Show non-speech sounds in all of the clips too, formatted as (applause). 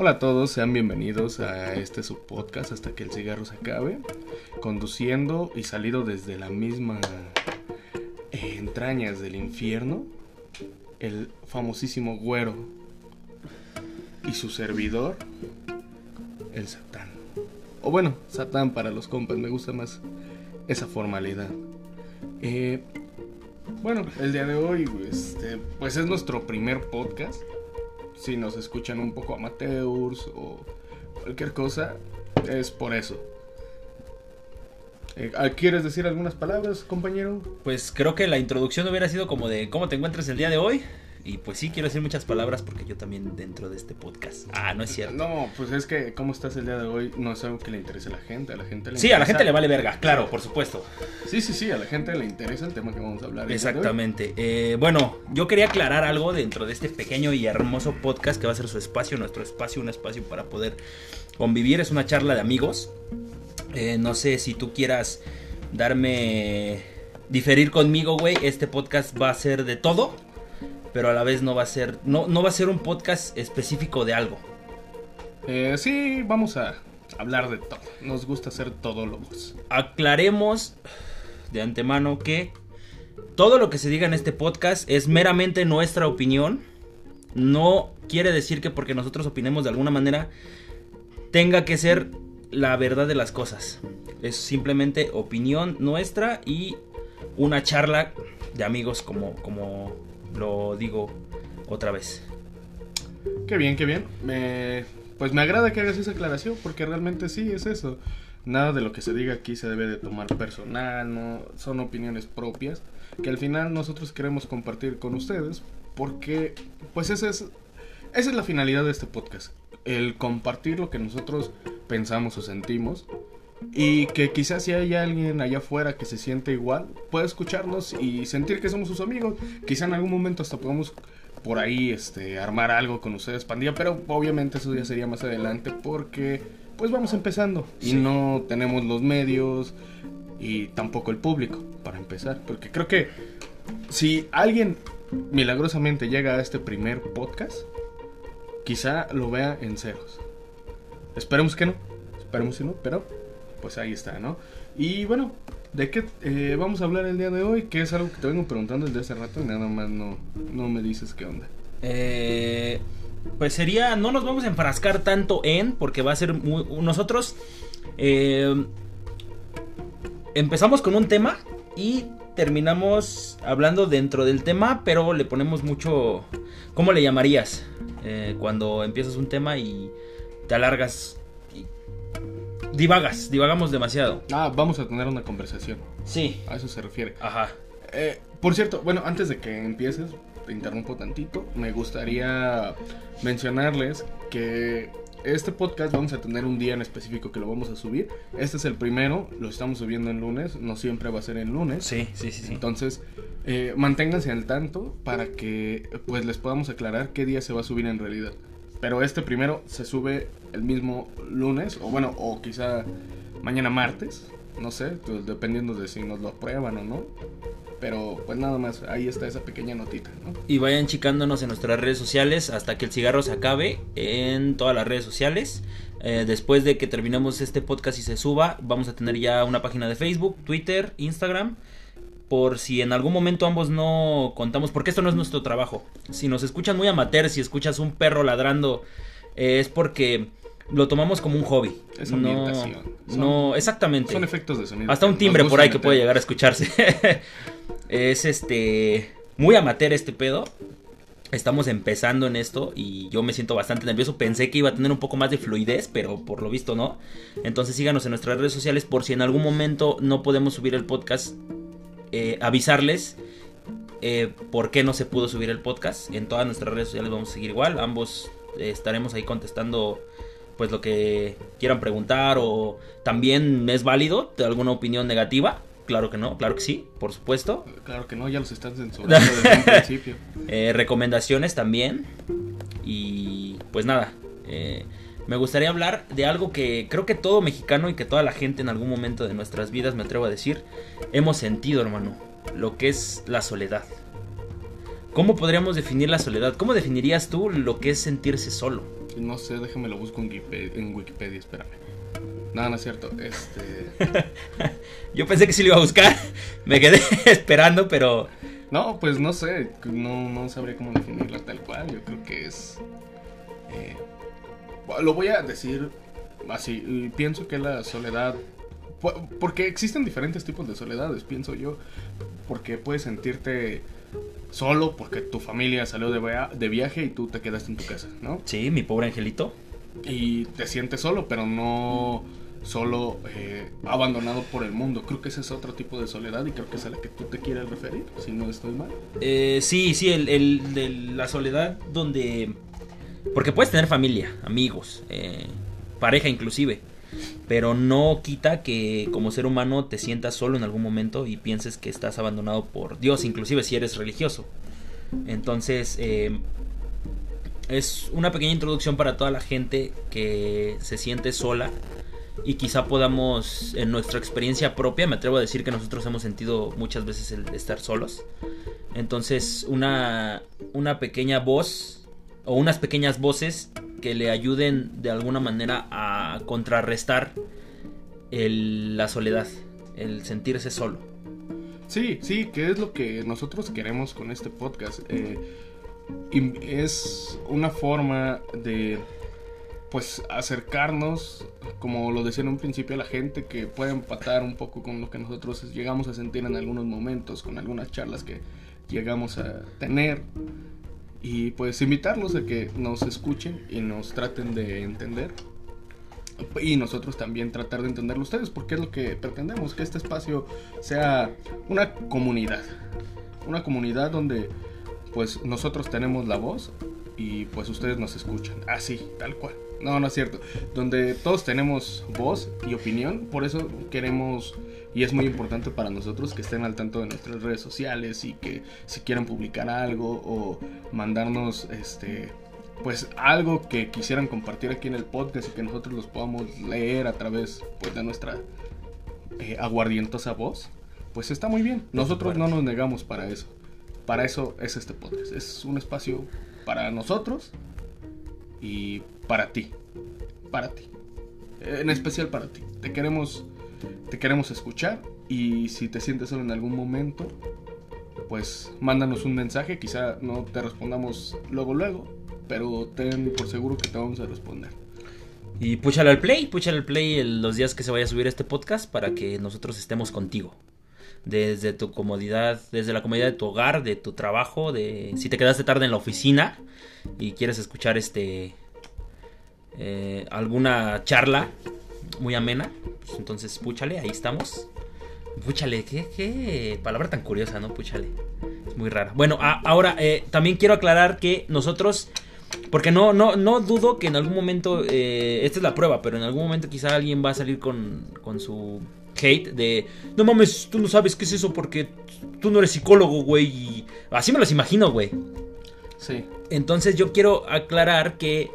Hola a todos, sean bienvenidos a este subpodcast hasta que el cigarro se acabe. Conduciendo y salido desde la misma eh, entrañas del infierno, el famosísimo güero y su servidor, el Satán. O bueno, Satán para los compas, me gusta más esa formalidad. Eh, bueno, el día de hoy, este, pues es nuestro primer podcast si nos escuchan un poco amateurs o cualquier cosa, es por eso. Eh, ¿Quieres decir algunas palabras, compañero? Pues creo que la introducción hubiera sido como de cómo te encuentras el día de hoy. Y pues sí, quiero decir muchas palabras porque yo también dentro de este podcast. Ah, no es cierto. No, pues es que cómo estás el día de hoy no es algo que le interese a la gente. A la gente le Sí, a la gente le vale verga, claro, por supuesto. Sí, sí, sí, a la gente le interesa el tema que vamos a hablar. Exactamente. Eh, bueno, yo quería aclarar algo dentro de este pequeño y hermoso podcast que va a ser su espacio, nuestro espacio, un espacio para poder convivir. Es una charla de amigos. Eh, no sé si tú quieras darme diferir conmigo, güey. Este podcast va a ser de todo pero a la vez no va a ser, no, no va a ser un podcast específico de algo. Eh, sí, vamos a hablar de todo. Nos gusta hacer todólogos. Aclaremos de antemano que todo lo que se diga en este podcast es meramente nuestra opinión. No quiere decir que porque nosotros opinemos de alguna manera tenga que ser la verdad de las cosas. Es simplemente opinión nuestra y una charla de amigos como, como lo digo otra vez. Qué bien, qué bien. Pues me agrada que hagas esa aclaración porque realmente sí es eso. Nada de lo que se diga aquí se debe de tomar personal, no son opiniones propias que al final nosotros queremos compartir con ustedes porque pues esa es esa es la finalidad de este podcast, el compartir lo que nosotros pensamos o sentimos y que quizás si hay alguien allá afuera que se siente igual, pueda escucharnos y sentir que somos sus amigos. Quizá en algún momento hasta podamos por ahí este, armar algo con ustedes, pandilla, pero obviamente eso ya sería más adelante porque pues vamos empezando y no tenemos los medios y tampoco el público para empezar. Porque creo que si alguien milagrosamente llega a este primer podcast, quizá lo vea en ceros. Esperemos que no, esperemos que no, pero pues ahí está, ¿no? Y bueno, ¿de qué eh, vamos a hablar el día de hoy? Que es algo que te vengo preguntando desde hace rato y nada más no, no me dices qué onda. Eh, pues sería, no nos vamos a enfrascar tanto en, porque va a ser muy, nosotros eh, empezamos con un tema y terminamos hablando dentro del tema, pero le ponemos mucho, ¿cómo le llamarías? Eh, cuando empiezas un tema y te alargas divagas, divagamos demasiado. Ah, vamos a tener una conversación. Sí. A eso se refiere. Ajá. Eh, por cierto, bueno, antes de que empieces, te interrumpo tantito, me gustaría mencionarles que este podcast vamos a tener un día en específico que lo vamos a subir. Este es el primero, lo estamos subiendo en lunes, no siempre va a ser en lunes. Sí, sí, sí. Entonces, eh, manténganse al tanto para que pues les podamos aclarar qué día se va a subir en realidad. Pero este primero se sube el mismo lunes, o bueno, o quizá mañana martes, no sé, dependiendo de si nos lo aprueban o no. Pero pues nada más, ahí está esa pequeña notita, ¿no? Y vayan chicándonos en nuestras redes sociales hasta que el cigarro se acabe en todas las redes sociales. Eh, después de que terminemos este podcast y se suba, vamos a tener ya una página de Facebook, Twitter, Instagram por si en algún momento ambos no contamos, porque esto no es nuestro trabajo. Si nos escuchan muy amateur, si escuchas un perro ladrando, eh, es porque lo tomamos como un hobby. Es ambientación. No, no, exactamente. Son efectos de sonido. Hasta un timbre por ahí que puede llegar a escucharse. (laughs) es este muy amateur este pedo. Estamos empezando en esto y yo me siento bastante nervioso. Pensé que iba a tener un poco más de fluidez, pero por lo visto no. Entonces síganos en nuestras redes sociales por si en algún momento no podemos subir el podcast eh, avisarles eh, por qué no se pudo subir el podcast. En todas nuestras redes sociales vamos a seguir igual. Ambos eh, estaremos ahí contestando pues lo que quieran preguntar o también es válido de alguna opinión negativa. Claro que no, claro que sí, por supuesto. Claro que no, ya los están censurando (laughs) desde un principio. recomendaciones también. Y pues nada, me gustaría hablar de algo que creo que todo mexicano y que toda la gente en algún momento de nuestras vidas, me atrevo a decir, hemos sentido, hermano. Lo que es la soledad. ¿Cómo podríamos definir la soledad? ¿Cómo definirías tú lo que es sentirse solo? no sé, déjame lo busco en Wikipedia, en Wikipedia espérame. No, no es cierto. Este. (laughs) Yo pensé que sí lo iba a buscar. (laughs) Me quedé (laughs) esperando, pero. No, pues no sé. No, no sabría cómo definirla tal cual. Yo creo que es. Eh, lo voy a decir así. Pienso que la soledad. Porque existen diferentes tipos de soledades, pienso yo. Porque puedes sentirte solo porque tu familia salió de, de viaje y tú te quedaste en tu casa, ¿no? Sí, mi pobre angelito. Y te sientes solo, pero no solo eh, abandonado por el mundo. Creo que ese es otro tipo de soledad y creo que es a la que tú te quieres referir, si no estoy mal. Eh, sí, sí, el, el, la soledad donde... Porque puedes tener familia, amigos, eh, pareja inclusive, pero no quita que como ser humano te sientas solo en algún momento y pienses que estás abandonado por Dios, inclusive si eres religioso. Entonces, es una pequeña introducción para toda la gente que se siente sola y quizá podamos, en nuestra experiencia propia, me atrevo a decir que nosotros hemos sentido muchas veces el estar solos. Entonces, una, una pequeña voz o unas pequeñas voces que le ayuden de alguna manera a contrarrestar la soledad, el sentirse solo. Sí, sí, que es lo que nosotros queremos con este podcast. Eh, es una forma de pues acercarnos, como lo decía en un principio, a la gente que puede empatar un poco con lo que nosotros llegamos a sentir en algunos momentos, con algunas charlas que llegamos a tener. Y pues invitarlos a que nos escuchen y nos traten de entender. Y nosotros también tratar de entenderlo ustedes, porque es lo que pretendemos, que este espacio sea una comunidad. Una comunidad donde pues nosotros tenemos la voz y pues ustedes nos escuchan. Así, tal cual. No, no es cierto. Donde todos tenemos voz y opinión, por eso queremos y es muy importante para nosotros que estén al tanto de nuestras redes sociales y que si quieren publicar algo o mandarnos este pues algo que quisieran compartir aquí en el podcast y que nosotros los podamos leer a través pues, de nuestra eh, aguardientosa voz, pues está muy bien. Nosotros no nos negamos para eso. Para eso es este podcast. Es un espacio para nosotros y para ti. Para ti. En especial para ti. Te queremos, te queremos escuchar y si te sientes solo en algún momento, pues mándanos un mensaje. Quizá no te respondamos luego, luego, pero ten por seguro que te vamos a responder. Y púchale al play, púchale al play los días que se vaya a subir este podcast para que nosotros estemos contigo desde tu comodidad, desde la comodidad de tu hogar, de tu trabajo, de si te quedaste tarde en la oficina y quieres escuchar este eh, alguna charla muy amena, pues entonces púchale, ahí estamos. Púchale, ¿qué, palabra tan curiosa, ¿no? Púchale. Es muy rara. Bueno, ahora eh, también quiero aclarar que nosotros, porque no, no, no dudo que en algún momento, eh, esta es la prueba, pero en algún momento quizá alguien va a salir con, con su hate de, no mames, tú no sabes qué es eso porque tú no eres psicólogo, güey. Y así me los imagino, güey. Sí. Entonces yo quiero aclarar que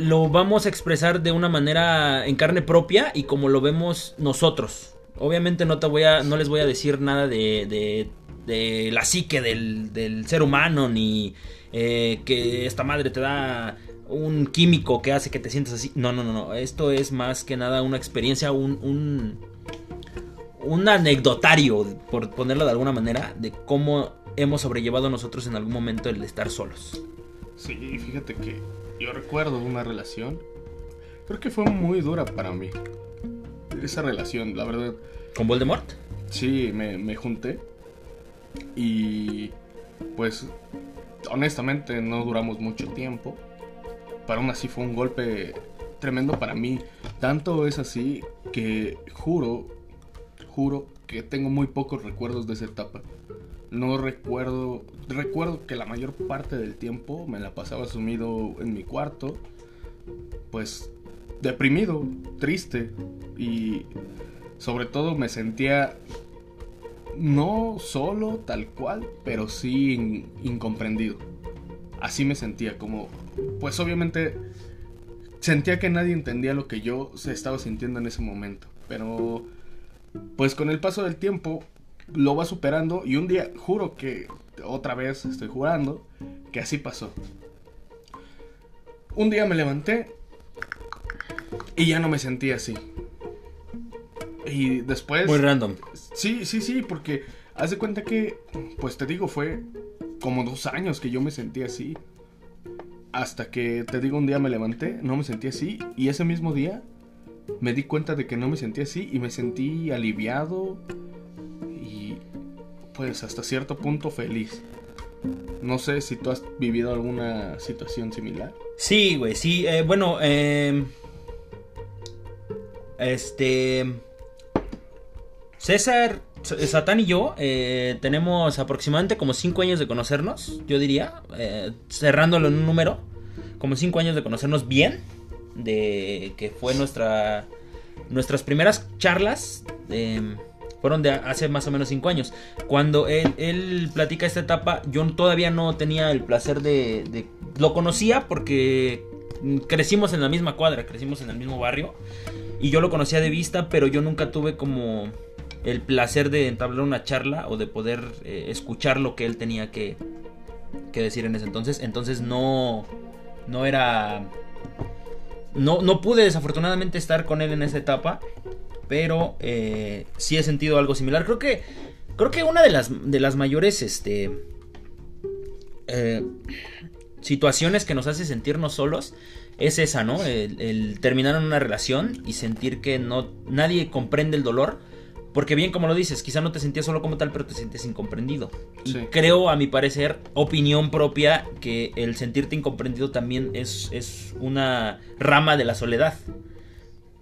lo vamos a expresar de una manera en carne propia y como lo vemos nosotros. Obviamente no te voy a, no les voy a decir nada de, de, de la psique del, del, ser humano ni eh, que esta madre te da un químico que hace que te sientas así. No, no, no, no. Esto es más que nada una experiencia, un, un, un anecdotario, por ponerlo de alguna manera, de cómo hemos sobrellevado nosotros en algún momento el estar solos. Sí, fíjate que yo recuerdo una relación, creo que fue muy dura para mí. Esa relación, la verdad. ¿Con Voldemort? Sí, me, me junté. Y pues honestamente no duramos mucho tiempo pero aún así fue un golpe tremendo para mí. Tanto es así que juro, juro que tengo muy pocos recuerdos de esa etapa. No recuerdo, recuerdo que la mayor parte del tiempo me la pasaba sumido en mi cuarto, pues deprimido, triste y sobre todo me sentía no solo tal cual, pero sí incomprendido. Así me sentía como pues obviamente sentía que nadie entendía lo que yo se estaba sintiendo en ese momento. Pero pues con el paso del tiempo lo va superando y un día juro que otra vez estoy jurando que así pasó. un día me levanté y ya no me sentía así. Y después... Muy random. Sí, sí, sí, porque haz de cuenta que, pues te digo, fue como dos años que yo me sentía así. Hasta que, te digo, un día me levanté, no me sentí así. Y ese mismo día me di cuenta de que no me sentía así y me sentí aliviado pues hasta cierto punto feliz. No sé si tú has vivido alguna situación similar. Sí, güey, sí. eh, bueno, eh, este... César, Satán y yo eh, tenemos aproximadamente como 5 años de conocernos, yo diría, eh, cerrándolo en un número, como 5 años de conocernos bien, de que fue nuestra nuestras primeras charlas eh, fueron de hace más o menos 5 años. Cuando él, platica esta etapa, yo todavía no tenía el placer de, Lo conocía porque crecimos en la misma cuadra, crecimos en el mismo barrio. Y yo lo conocía de vista, pero yo nunca tuve como el placer de entablar una charla o de poder eh, escuchar lo que él tenía que, que decir en ese entonces. Entonces no, no era... No, no pude desafortunadamente estar con él en esa etapa, pero eh, sí he sentido algo similar. Creo que, creo que una de las, de las mayores este, eh, situaciones que nos hace sentirnos solos es esa, ¿no? El, el terminar en una relación y sentir que no nadie comprende el dolor. Porque bien como lo dices, quizá no te sentías solo como tal, pero te sientes incomprendido. Y creo, a mi parecer, opinión propia, que el sentirte incomprendido también es, es una rama de la soledad.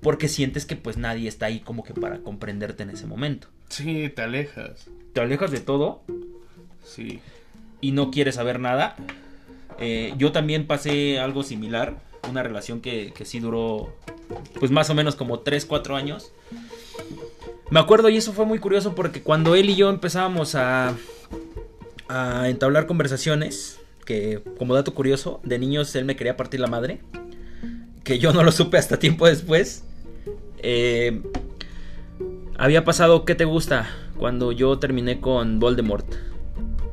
Porque sientes que pues nadie está ahí como que para comprenderte en ese momento. Sí, te alejas. Te alejas de todo Sí. y no quieres saber nada. Eh, yo también pasé algo similar, una relación que, que sí duró pues más o menos como 3, 4 años. Me acuerdo y eso fue muy curioso porque cuando él y yo empezábamos a, a entablar conversaciones, que como dato curioso, de niños él me quería partir la madre, que yo no lo supe hasta tiempo después. Eh, había pasado, ¿qué te gusta? Cuando yo terminé con Voldemort.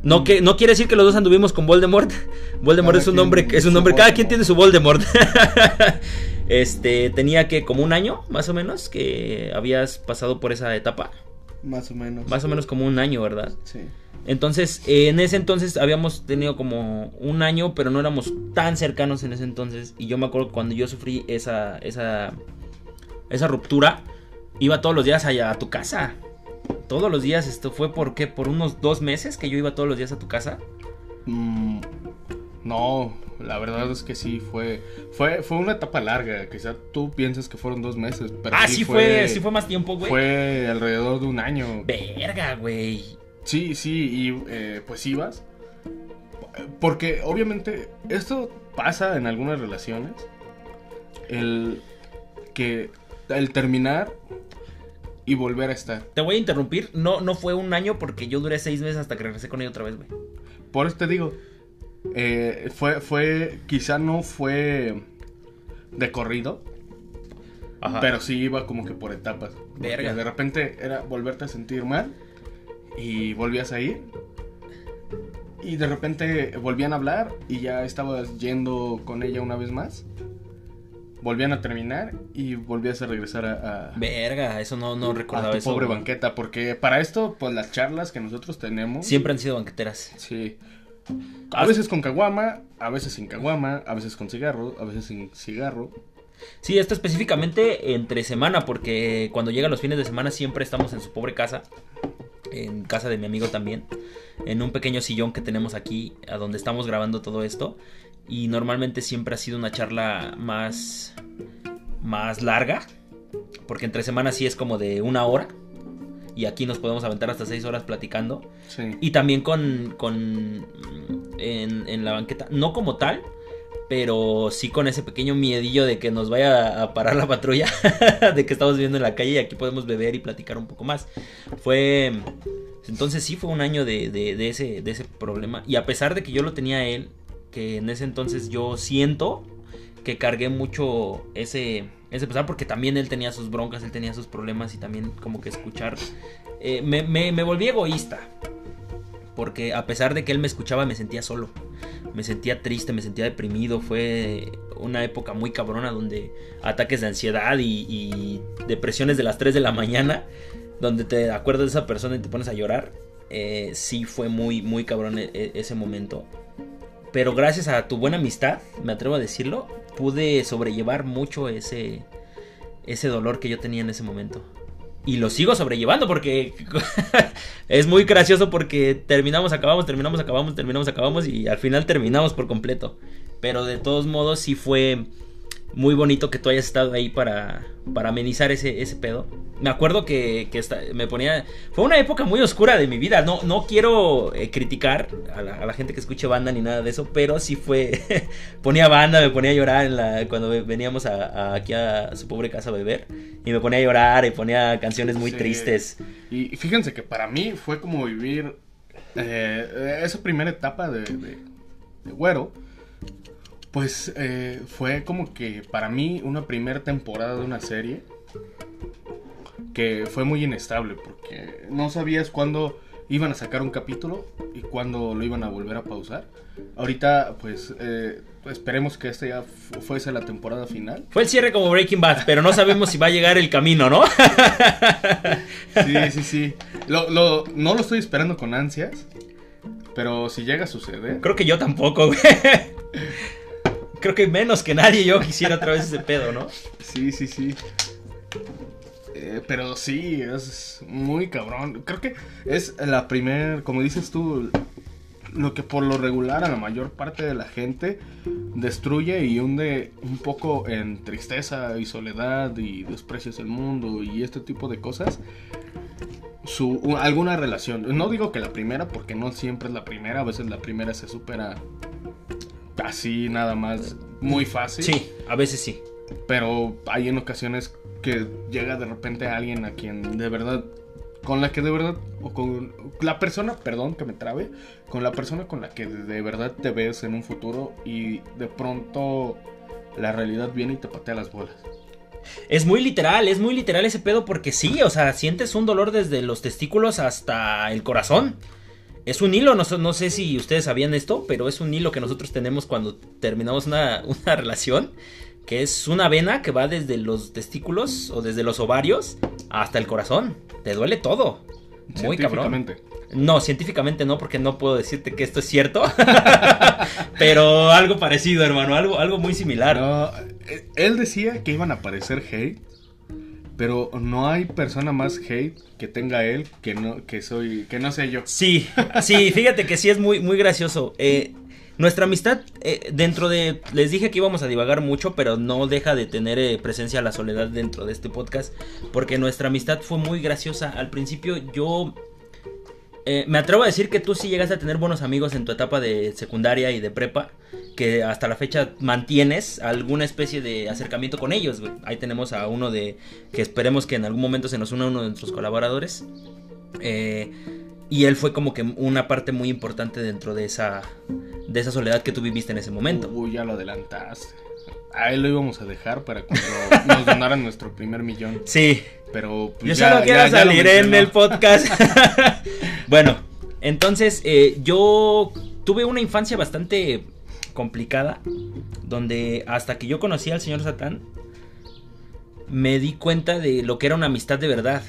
No, que, no quiere decir que los dos anduvimos con Voldemort. (laughs) Voldemort Cada es un nombre, es un nombre. Cada quien tiene su Voldemort. (laughs) este, tenía que como un año, más o menos, que habías pasado por esa etapa. Más o menos. Más o menos como un año, ¿verdad? Sí. Entonces, eh, en ese entonces habíamos tenido como un año, pero no éramos tan cercanos en ese entonces. Y yo me acuerdo que cuando yo sufrí esa, esa, esa ruptura, iba todos los días allá a tu casa. Todos los días, esto fue por qué? Por unos dos meses que yo iba todos los días a tu casa. Mm, no, la verdad es que sí, fue, fue, fue una etapa larga. Quizá tú piensas que fueron dos meses, pero ah, sí fue, sí fue más tiempo, güey. Fue alrededor de un año. Verga, güey. Sí, sí, y eh, pues ibas. Porque obviamente esto pasa en algunas relaciones. El que el terminar y volver a estar. Te voy a interrumpir. No, no fue un año porque yo duré seis meses hasta que regresé con ella otra vez, güey. Por eso te digo, eh, fue, fue, quizá no fue de corrido, Ajá. pero sí iba como que por etapas. Verga. De repente era volverte a sentir mal y volvías a ir. Y de repente volvían a hablar y ya estabas yendo con ella una vez más. Volvían a terminar y volvías a regresar a, a, Verga, eso no, no a recordaba tu eso. pobre güey. banqueta. Porque para esto, pues las charlas que nosotros tenemos. Siempre han sido banqueteras. Sí. A veces con caguama, a veces sin caguama, a veces con cigarro, a veces sin cigarro. Sí, esto específicamente entre semana, porque cuando llegan los fines de semana siempre estamos en su pobre casa, en casa de mi amigo también, en un pequeño sillón que tenemos aquí, a donde estamos grabando todo esto, y normalmente siempre ha sido una charla más, más larga, porque entre semana sí es como de una hora, y aquí nos podemos aventar hasta seis horas platicando. Sí. Y también con, con en, en la banqueta, no como tal, pero sí con ese pequeño miedillo de que nos vaya a parar la patrulla, (laughs) de que estamos viviendo en la calle y aquí podemos beber y platicar un poco más. Fue, entonces sí fue un año de, de, de ese, de ese problema. Y a pesar de que yo lo tenía él, que en ese entonces yo siento que cargué mucho ese, ese pesar porque también él tenía sus broncas, él tenía sus problemas y también como que escuchar... eh, me, me, me volví egoísta. Porque a pesar de que él me escuchaba me sentía solo. me sentía triste, me sentía deprimido. Fue una época muy cabrona donde ataques de ansiedad y, depresiones de las 3 de la mañana, donde te acuerdas de esa persona y te pones a llorar. Eh, sí fue muy, muy cabrón e, e, ese momento. Pero gracias a tu buena amistad, me atrevo a decirlo, pude sobrellevar mucho ese, ese dolor que yo tenía en ese momento. Y lo sigo sobrellevando porque (laughs) es muy gracioso porque terminamos, acabamos, terminamos, acabamos, terminamos, acabamos y al final terminamos por completo. Pero de todos modos sí fue muy bonito que tú hayas estado ahí para, para amenizar ese, ese pedo. Me acuerdo que, me ponía... Fue una época muy oscura de mi vida. No, no quiero eh, criticar a la, gente que escuche banda ni nada de eso, pero sí fue... (laughs) ponía banda, me ponía a llorar en la, cuando veníamos aquí a su pobre casa a beber. Y me ponía a llorar y ponía canciones muy tristes. Y fíjense que para mí fue como vivir eh, esa primera etapa de, de, de güero pues eh, fue como que para mí una primera temporada de una serie que fue muy inestable porque no sabías cuándo iban a sacar un capítulo y cuándo lo iban a volver a pausar. Ahorita pues eh, esperemos que esta ya fuese la temporada final. Fue el cierre como Breaking Bad, pero no sabemos si va a llegar el camino, ¿no? sí, sí, sí. no lo estoy esperando con ansias, pero si llega a suceder... Creo que yo tampoco, güey creo que menos que nadie yo quisiera otra vez ese pedo, ¿no? Sí, sí, sí. Eh, pero sí, es muy cabrón. Creo que es la primera, como dices tú, lo que por lo regular a la mayor parte de la gente destruye y hunde un poco en tristeza y soledad y desprecios el mundo y este tipo de cosas. Su, alguna relación. No digo que la primera, porque no siempre es la primera, a veces la primera se supera así nada más muy fácil. Sí, a veces sí. Pero hay en ocasiones que llega de repente alguien a quien de verdad, con la que de verdad, o con la persona, perdón que me trabe, con la persona con la que de verdad te ves en un futuro y de pronto la realidad viene y te patea las bolas. Es muy literal, es muy literal ese pedo porque sí, o sea, sientes un dolor desde los testículos hasta el corazón. Es un hilo, no, sé si ustedes sabían esto, pero es un hilo que nosotros tenemos cuando terminamos una, (laughs) relación, que es una vena que va desde los testículos o desde los ovarios hasta el corazón. Te duele todo. Muy cabrón. No, científicamente no, porque no puedo decirte que esto es cierto. (laughs) pero algo parecido, hermano, algo, algo muy similar. Eh, él decía que iban a aparecer hate pero no hay persona más hate que tenga él que no que soy que no sé yo. Sí, sí, fíjate que sí es muy muy gracioso. Eh, nuestra amistad eh, dentro de les dije que íbamos a divagar mucho, pero no deja de tener eh, presencia la soledad dentro de este podcast porque nuestra amistad fue muy graciosa. Al principio yo eh, me atrevo a decir que tú sí llegaste a tener buenos amigos en tu etapa de secundaria y de prepa, que hasta la fecha mantienes alguna especie de acercamiento con ellos, Ahí tenemos a uno de que esperemos que en algún momento se nos una uno de nuestros colaboradores. Eh, y él fue como que una parte muy importante dentro de esa de esa soledad que tú viviste en ese momento. Uy, ya lo adelantaste. A él lo íbamos a dejar para cuando (laughs) nos donaran nuestro primer millón. Sí. Pero pues, Yo solo quiero salir en el podcast. (laughs) bueno, entonces eh, yo tuve una infancia bastante complicada. Donde hasta que yo conocí al señor Satán, me di cuenta de lo que era una amistad de verdad.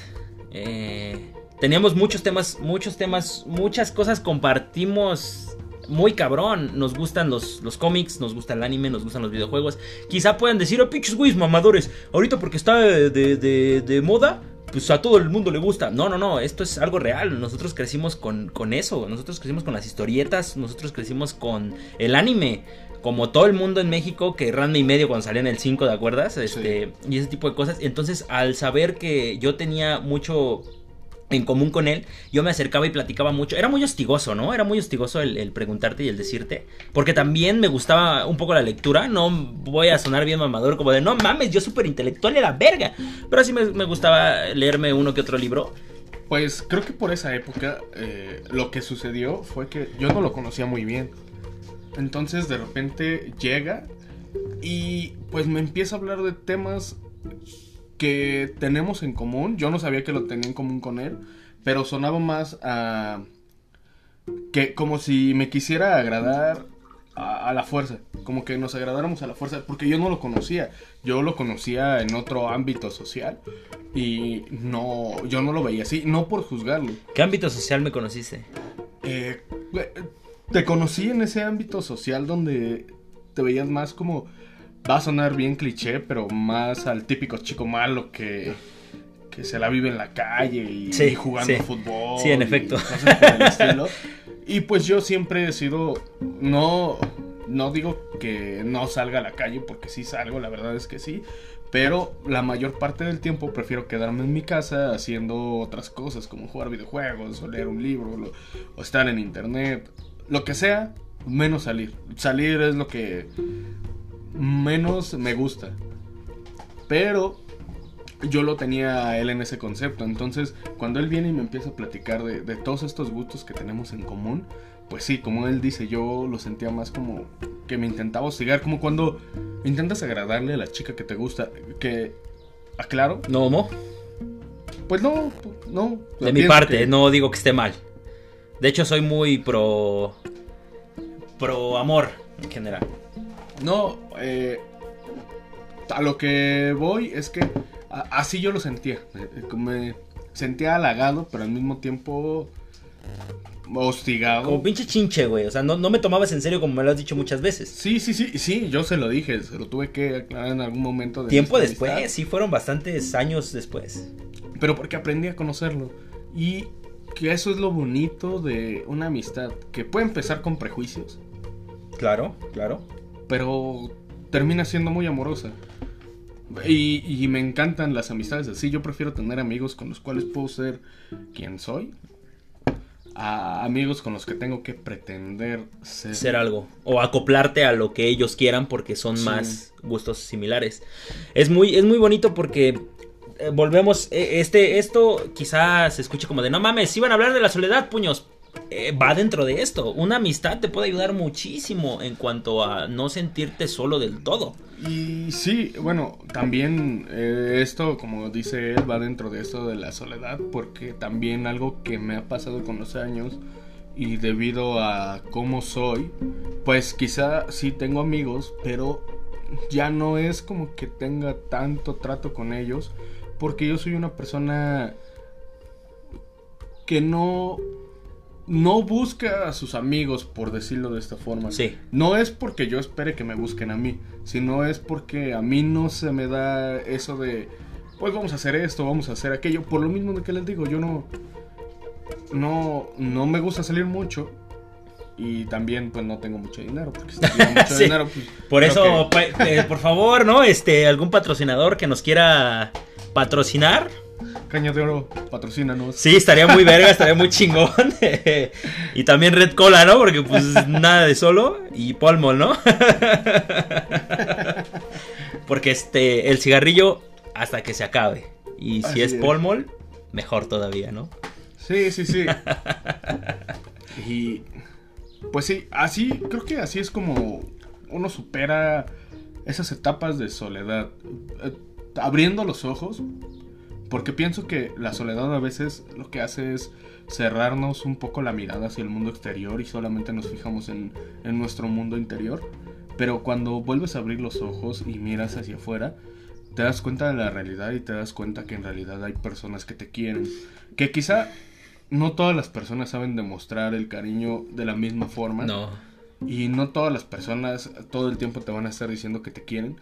Eh, teníamos muchos temas, muchos temas, muchas cosas compartimos muy cabrón. Nos gustan los, los cómics, nos gusta el anime, nos gustan los videojuegos. Quizá puedan decir, oh, pinches güeyes mamadores, ahorita porque está de, de, de, moda, pues a todo el mundo le gusta. No, no, no, esto es algo real. Nosotros crecimos con, con eso, nosotros crecimos con las historietas, nosotros crecimos con el anime. Como todo el mundo en México, que Ranma y medio cuando salía en el 5, ¿de acuerdas? Este, Y ese tipo de cosas. Entonces, al saber que yo tenía mucho en común con él, yo me acercaba y platicaba mucho. Era muy hostigoso, ¿no? Era muy hostigoso el, preguntarte y el decirte. Porque también me gustaba un poco la lectura. No voy a sonar bien mamador como de, no mames, yo súper intelectual era verga. Pero sí me, gustaba leerme uno que otro libro. Pues creo que por esa época eh, lo que sucedió fue que yo no lo conocía muy bien. Entonces de repente llega y pues me empieza a hablar de temas que tenemos en común. Yo no sabía que lo tenía en común con él, pero sonaba más a... que como si me quisiera agradar a la fuerza, como que nos agradáramos a la fuerza, porque yo no lo conocía, yo lo conocía en otro ámbito social y no, yo no lo veía así, no por juzgarlo. ¿Qué ámbito social me conociste? Eh, te conocí en ese ámbito social donde te veías más como, va a sonar bien cliché, pero más al típico chico malo que que se la vive en la calle y, Sí, jugando sí. fútbol. Sí, en y efecto. cosas por el (laughs) estilo. Y pues yo siempre he sido, no, no digo que no salga a la calle, porque sí salgo, la verdad es que sí. Pero la mayor parte del tiempo prefiero quedarme en mi casa haciendo otras cosas, como jugar videojuegos, o leer un libro, o estar en internet, lo que sea, menos salir. Salir es lo que menos me gusta. Pero yo lo tenía a él en ese concepto. Entonces, cuando él viene y me empieza a platicar de, de todos estos gustos que tenemos en común, pues sí, como él dice, yo lo sentía más como que me intentaba hostigar, como cuando intentas agradarle a la chica que te gusta, que, aclaro, ¿No homo? pues no, no. De mi parte, que- no digo que esté mal. De hecho, soy muy pro. pro amor en general. No, eh, a lo que voy es que a- así yo lo sentía. eh, eh, Me sentía halagado, pero al mismo tiempo hostigado. Como pinche chinche, güey. O sea, no, no me tomabas en serio como me lo has dicho muchas veces. Sí, sí, sí, sí, yo se lo dije, se lo tuve que aclarar en algún momento. De Tiempo después, amistad, sí, fueron bastantes años después. Pero porque aprendí a conocerlo. Y que eso es lo bonito de una amistad, que puede empezar con prejuicios, Claro, claro. Pero termina siendo muy amorosa. Y, y me encantan las amistades así. Yo prefiero tener amigos con los cuales puedo ser quien soy. A amigos con los que tengo que pretender ser. Ser algo. O acoplarte a lo que ellos quieran porque son Sí. más gustos similares. Es muy, es muy bonito porque. eh, volvemos. eh, este, esto quizás se escuche como de no mames, iban a hablar de la soledad, puños. Eh, va dentro de esto. Una amistad te puede ayudar muchísimo en cuanto a no sentirte solo del todo. Y sí, bueno, también eh, esto, como dice él, va dentro de esto de la soledad, porque también algo que me ha pasado con los años y debido a cómo soy, pues quizá sí tengo amigos, pero ya no es como que tenga tanto trato con ellos, porque yo soy una persona que no no busca a sus amigos, por decirlo de esta forma. Sí. No es porque yo espere que me busquen a mí, sino es porque a mí no se me da eso de, pues vamos a hacer esto, vamos a hacer aquello. Por lo mismo de que les digo, yo no, no, no me gusta salir mucho y también pues no tengo mucho dinero, porque si tuviera (laughs) mucho Sí. dinero, pues, Por eso, que- pa- eh, por favor, ¿no? Este, algún patrocinador que nos quiera patrocinar. Caña de Oro, patrocínanos. Sí, estaría muy verga, estaría muy chingón. y también Red Cola, ¿no? Porque pues nada de solo. Y Polmol, ¿no? Porque este, el cigarrillo hasta que se acabe. Y si Así es es. Polmol, mejor todavía, ¿no? Sí, sí, sí. y pues sí, así, creo que así es como uno supera esas etapas de soledad. Eh, abriendo los ojos, porque pienso que la soledad a veces lo que hace es cerrarnos un poco la mirada hacia el mundo exterior y solamente nos fijamos en, en nuestro mundo interior. Pero cuando vuelves a abrir los ojos y miras hacia afuera, te das cuenta de la realidad y te das cuenta que en realidad hay personas que te quieren. Que quizá no todas las personas saben demostrar el cariño de la misma forma. No. Y no todas las personas todo el tiempo te van a estar diciendo que te quieren.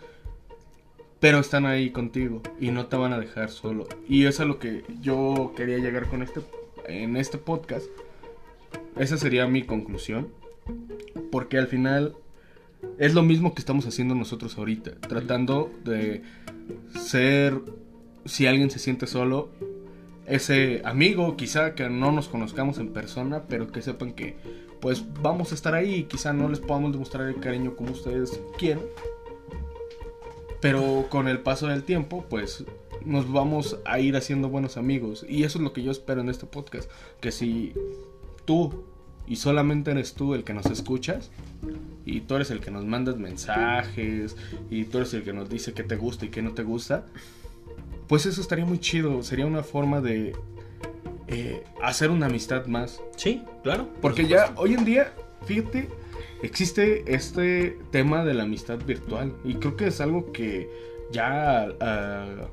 Pero están ahí contigo y no te van a dejar solo. Y eso es lo que yo quería llegar con este en este podcast. Esa sería mi conclusión. Porque al final es lo mismo que estamos haciendo nosotros ahorita. Tratando de ser, si alguien se siente solo, ese amigo, quizá que no nos conozcamos en persona, pero que sepan que pues vamos a estar ahí y quizá no les podamos demostrar el cariño como ustedes quieren. Pero con el paso del tiempo, pues nos vamos a ir haciendo buenos amigos. Y eso es lo que yo espero en este podcast. Que si tú y solamente eres tú el que nos escuchas, y tú eres el que nos mandas mensajes, y tú eres el que nos dice qué te gusta y qué no te gusta, pues eso estaría muy chido. Sería una forma de eh, hacer una amistad más. Sí, claro. Porque ya hoy en día, fíjate, existe este tema de la amistad virtual. Y creo que es algo que ya... ah,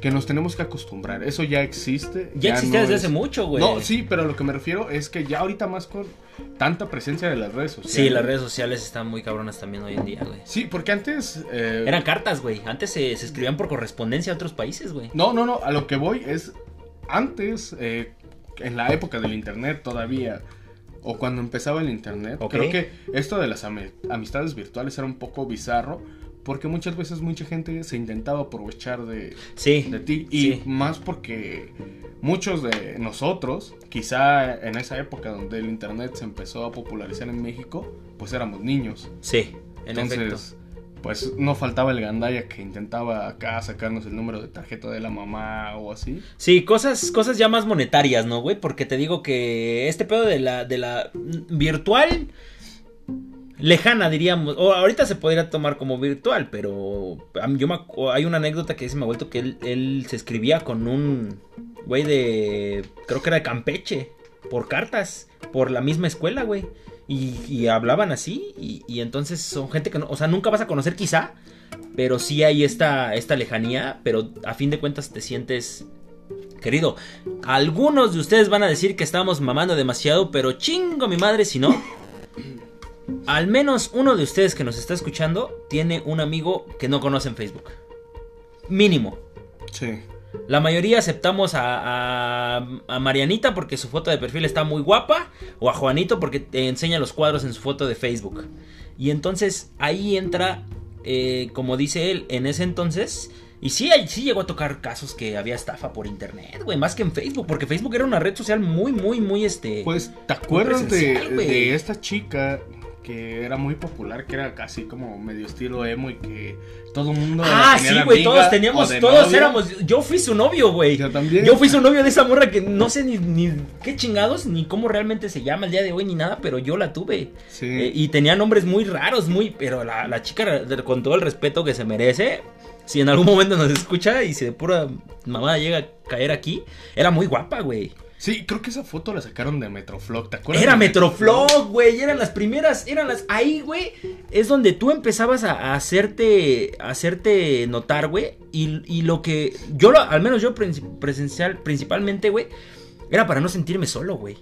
que nos tenemos que acostumbrar. Eso ya existe. Ya, existe no desde es- hace mucho, güey. No, sí, pero a lo que me refiero es que ya ahorita más con tanta presencia de las redes sociales. Sí, las redes sociales están muy cabronas también hoy en día, güey. Sí, porque antes... eh, Eran cartas, güey. Antes se, se escribían por correspondencia a otros países, güey. No, no, no, a lo que voy es antes, eh, en la época del internet todavía, o cuando empezaba el internet, creo que esto de las ami- amistades virtuales era un poco bizarro, porque muchas veces mucha gente se intentaba aprovechar de, Sí. de ti, y Sí. más porque muchos de nosotros, quizá en esa época donde el internet se empezó a popularizar en México, pues éramos niños. Sí, en efecto. Pues no faltaba el gandaya que intentaba acá sacarnos el número de tarjeta de la mamá o así. Sí, cosas, cosas ya más monetarias, ¿no, güey? Porque te digo que este pedo de la, de la virtual lejana, diríamos, o ahorita se podría tomar como virtual, pero yo me, hay una anécdota que dice mi abuelito que él, él se escribía con un güey de, creo que era de Campeche, por cartas, por la misma escuela, güey. Y, y hablaban así, y, y entonces son gente que no, o sea, nunca vas a conocer quizá, pero sí hay esta, esta lejanía, pero a fin de cuentas te sientes querido. Algunos de ustedes van a decir que estamos mamando demasiado, pero chingo mi madre si no. (coughs) Al menos uno de ustedes que nos está escuchando tiene un amigo que no conoce en Facebook. Mínimo. Sí. La mayoría aceptamos a, a- a Marianita porque su foto de perfil está muy guapa. O a Juanito porque te enseña los cuadros en su foto de Facebook. Y entonces ahí entra, eh, como dice él, en ese entonces. Y sí, ahí sí llegó a tocar casos que había estafa por internet, güey. Más que en Facebook. Porque Facebook era una red social muy, muy, muy este. Pues, ¿te acuerdas de esta chica que era muy popular, que era casi como medio estilo emo y que todo el mundo... Ah, sí, güey, todos teníamos, todos éramos, yo fui su novio, güey. Yo también. Yo fui su novio de esa morra que no sé ni, ni qué chingados, ni cómo realmente se llama el día de hoy, ni nada, pero yo la tuve. Sí. Eh, y tenía nombres muy raros, muy, pero la, la chica, con todo el respeto que se merece, si en algún momento nos escucha y si de pura mamá llega a caer aquí, era muy guapa, güey. Sí, creo que esa foto la sacaron de Metroflog, ¿te acuerdas? Era Metroflog, güey, eran las primeras, eran las, ahí, güey, es donde tú empezabas a, a hacerte, a hacerte notar, güey, y, y lo que, yo, lo- al menos yo presencial, principalmente, güey, era para no sentirme solo, güey.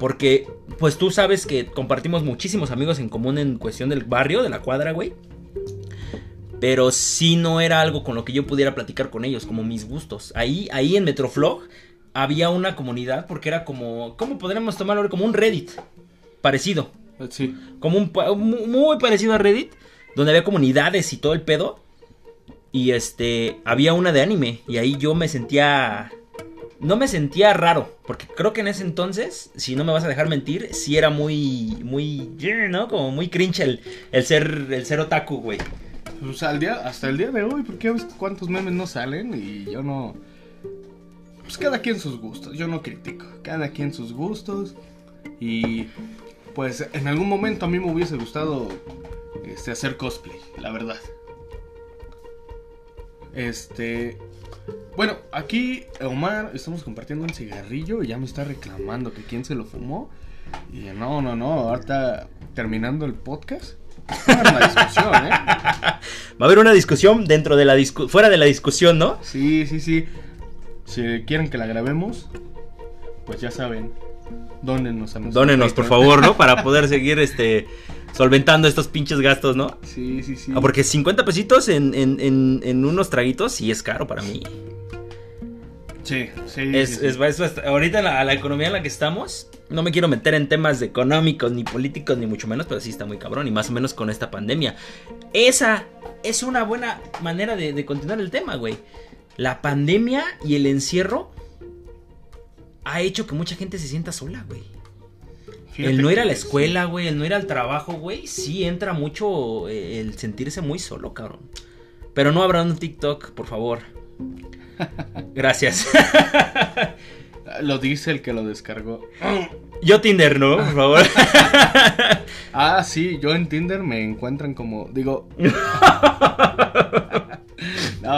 Porque, pues tú sabes que compartimos muchísimos amigos en común en cuestión del barrio, de la cuadra, güey. Pero sí no era algo con lo que yo pudiera platicar con ellos, como mis gustos. Ahí, ahí en Metroflog había una comunidad, porque era como, ¿cómo podríamos tomarlo? ahora? Como un Reddit, parecido. Sí. Como un, muy parecido a Reddit, donde había comunidades y todo el pedo. Y este, había una de anime, y ahí yo me sentía... No me sentía raro, porque creo que en ese entonces, si no me vas a dejar mentir, sí era muy, muy, ¿no? Como muy cringe el, el ser, el ser otaku, güey. Pues al día, hasta el día de hoy, porque ya ves cuántos memes no salen y yo no... Pues cada quien sus gustos, yo no critico. Cada quien sus gustos. Y pues en algún momento a mí me hubiese gustado este, hacer cosplay, la verdad. Este... Bueno, aquí Omar estamos compartiendo un cigarrillo y ya me está reclamando que quién se lo fumó. Y no, no, no, ahorita terminando el podcast. Va a haber una discusión, ¿eh? (laughs) Va a haber una discusión dentro de la discu fuera de la discusión, ¿no? Sí, sí, sí. Si quieren que la grabemos, pues ya saben. Dónenos a nosotros. Dónenos, por favor, ¿no? (laughs) Para poder seguir este solventando estos pinches gastos, ¿no? Sí, sí, sí. Ah, porque 50 pesitos en, en, en, en unos traguitos sí es caro para mí. Sí, sí. Es, sí, sí. es- es bast- ahorita la, la economía en la que estamos, no me quiero meter en temas económicos, ni políticos, ni mucho menos, pero sí está muy cabrón, y más o menos con esta pandemia. Esa es una buena manera de, de continuar el tema, güey. La pandemia y el encierro ha hecho que mucha gente se sienta sola, güey. Fíjate El no ir a la escuela, güey, el no ir al trabajo, güey, sí entra mucho eh, el sentirse muy solo, cabrón. Pero no habrá un TikTok, por favor. (laughs) Gracias. Lo dice el que lo descargó. Yo Tinder, ¿no? Por favor. (laughs) Ah, sí, yo en Tinder me encuentran como. Digo. (laughs)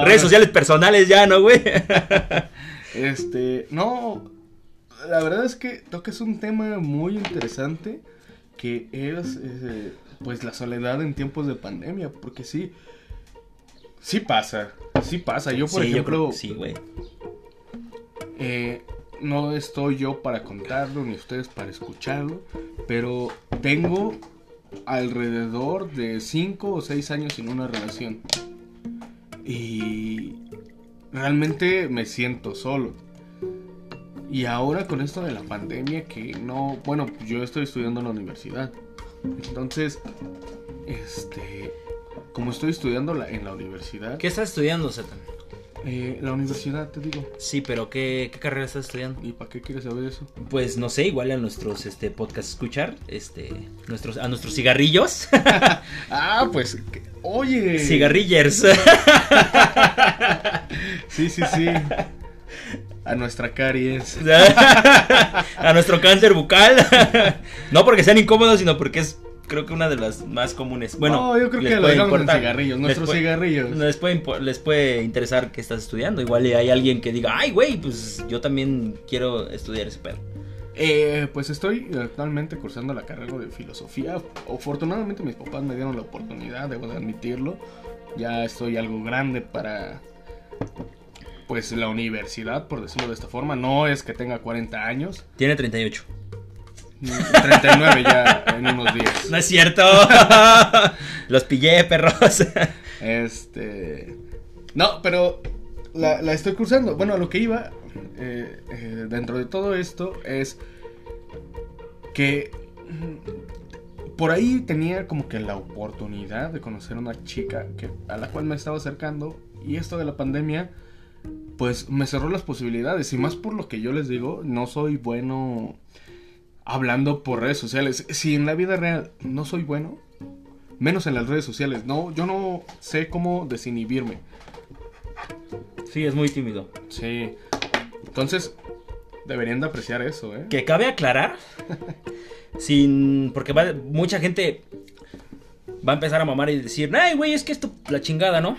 Redes sociales personales ya, ¿no, güey? (laughs) Este. No. La verdad es que tocas un tema muy interesante. que es eh, pues la soledad en tiempos de pandemia, porque sí, sí pasa, sí pasa. Yo, por Sí, ejemplo, sí, güey. eh, no estoy yo para contarlo, ni ustedes para escucharlo, pero tengo alrededor de 5 o 6 años sin una relación. Y realmente me siento solo. Y ahora con esto de la pandemia que no, bueno, yo estoy estudiando en la universidad. Entonces, este, como estoy estudiando en la universidad, ¿Qué estás estudiando, Satan? Eh, la universidad te digo, Sí, pero ¿qué, qué carrera estás estudiando? ¿y para qué quieres saber eso? Pues no sé, igual a nuestros este podcast escuchar, este, nuestros, a nuestros cigarrillos, (laughs) Ah, pues, que- oye. cigarrillers. (laughs) Sí, sí, sí. A nuestra caries. (laughs) a nuestro cáncer bucal. no porque sean incómodos, sino porque es creo que una de las más comunes. Bueno, no, yo creo les que lo puede en importar. cigarrillos, Les nuestros puede- cigarrillos. Les puede, les puede interesar que estás estudiando. Igual hay alguien que diga, ay, güey, pues yo también quiero estudiar ese pedo. Eh, pues estoy actualmente cursando la carrera de filosofía. Afortunadamente mis papás me dieron la oportunidad, debo de admitirlo. Ya estoy algo grande para pues la universidad, por decirlo de esta forma. No es que tenga 40 años, Tiene 38. 39 ya en unos días. No es cierto. (laughs) Los pillé, perros. Este. No, pero la, la estoy cursando. Bueno, a lo que iba eh, eh, dentro de todo esto es que por ahí tenía como que la oportunidad de conocer a una chica que, a la cual me estaba acercando y esto de la pandemia pues me cerró las posibilidades y más por lo que yo les digo, no soy bueno hablando por redes sociales. Si en la vida real no soy bueno, menos en las redes sociales. No, yo no sé cómo desinhibirme. Sí, es muy tímido. Sí. Entonces, deberían de apreciar eso, ¿eh? Que cabe aclarar, (laughs) sin porque va, mucha gente va a empezar a mamar y decir, ay, güey, es que esto la chingada, ¿no?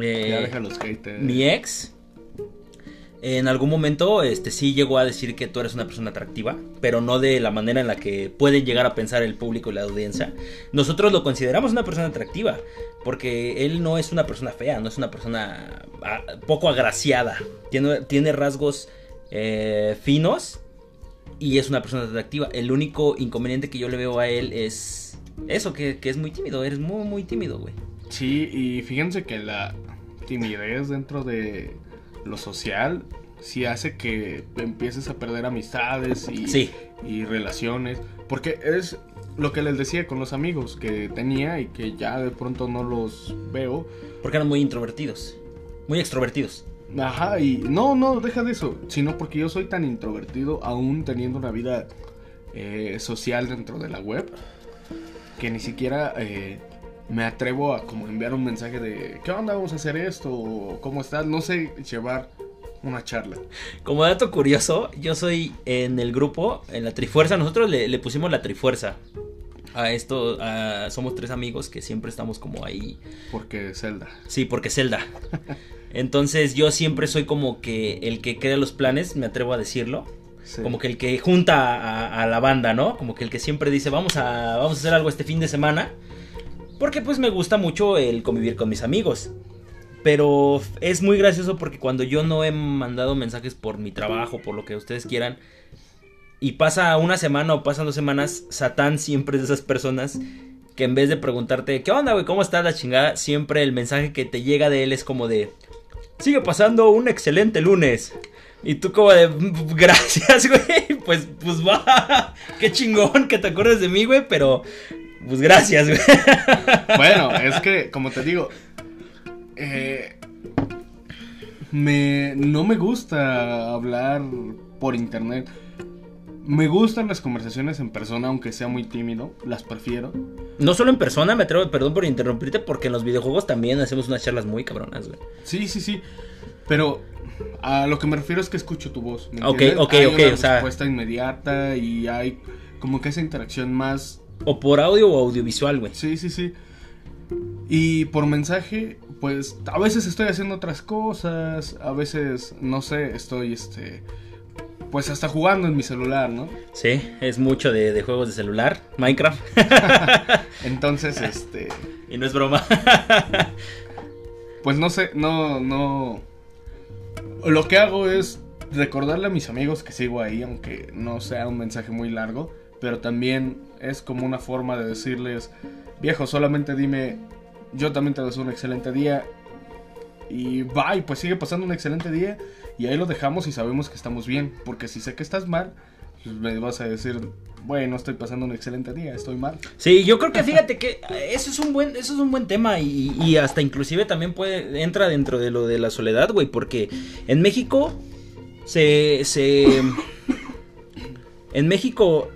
Eh, Ya deja los haters. mi ex en algún momento este sí llegó a decir que tú eres una persona atractiva, pero no de la manera en la que pueden llegar a pensar el público y la audiencia. Nosotros lo consideramos una persona atractiva, porque él no es una persona fea, no es una persona ah, poco agraciada. Tiene, tiene rasgos eh, finos y es una persona atractiva. El único inconveniente que yo le veo a él es eso, que, que es muy tímido, eres muy, muy tímido, güey. Sí, y fíjense que la timidez dentro de lo social sí hace que empieces a perder amistades y, Sí. y relaciones. Porque es lo que les decía con los amigos que tenía y que ya de pronto no los veo. Porque eran muy introvertidos, muy extrovertidos. Ajá, y no, no, deja de eso, sino porque yo soy tan introvertido aún teniendo una vida eh, social dentro de la web que ni siquiera eh, me atrevo a como enviar un mensaje de ¿qué onda? Vamos a hacer esto, o ¿cómo estás? No sé, llevar una charla. Como dato curioso, yo soy en el grupo, en la Trifuerza, nosotros le, le pusimos la Trifuerza. A esto, a- somos tres amigos que siempre estamos como ahí. Porque Zelda. Sí, porque Zelda. (laughs) Entonces yo siempre soy como que el que crea los planes, me atrevo a decirlo. Sí. Como que el que junta a, a la banda, ¿no? Como que el que siempre dice, vamos a, vamos a hacer algo este fin de semana. Porque pues me gusta mucho el convivir con mis amigos. Pero es muy gracioso porque cuando yo no he mandado mensajes por mi trabajo, por lo que ustedes quieran, y pasa una semana o pasan dos semanas, Satán siempre es de esas personas que en vez de preguntarte, ¿qué onda, güey? ¿Cómo estás la chingada? Siempre el mensaje que te llega de él es como de, sigue pasando un excelente lunes. Y tú como de, "Mm, gracias, (laughs) güey. Pues, pues va. (laughs) Qué chingón que te acuerdes de mí, güey. Pero, pues gracias, güey. (laughs) Bueno, es que, como te digo, eh, me, no me gusta hablar por internet. Me gustan las conversaciones en persona, aunque sea muy tímido, las prefiero. No solo en persona, me atrevo, perdón por interrumpirte, porque en los videojuegos también hacemos unas charlas muy cabronas, güey. Sí, sí, sí. Pero a lo que me refiero es que escucho tu voz. ¿me Ok, entiendes? ok, hay ok, una o sea- respuesta inmediata y hay como que esa interacción más. O por audio o audiovisual, güey. Sí, sí, sí. Y por mensaje, pues a veces estoy haciendo otras cosas, a veces, no sé, estoy este pues hasta jugando en mi celular, ¿no? Sí, es mucho de, de juegos de celular, Minecraft. (laughs) Entonces, este, y no es broma. pues no sé, no, no. Lo que hago es recordarle a mis amigos que sigo ahí, aunque no sea un mensaje muy largo, pero también es como una forma de decirles, viejo, solamente dime, yo también te deseo un excelente día. Y bye, pues sigue pasando un excelente día y ahí lo dejamos y sabemos que estamos bien, porque si sé que estás mal, pues me vas a decir, bueno, estoy pasando un excelente día, estoy mal. Sí, yo creo que fíjate que eso es un buen, eso es un buen tema y, y hasta inclusive también puede, entra dentro de lo de la soledad, güey, porque en México se, se, en México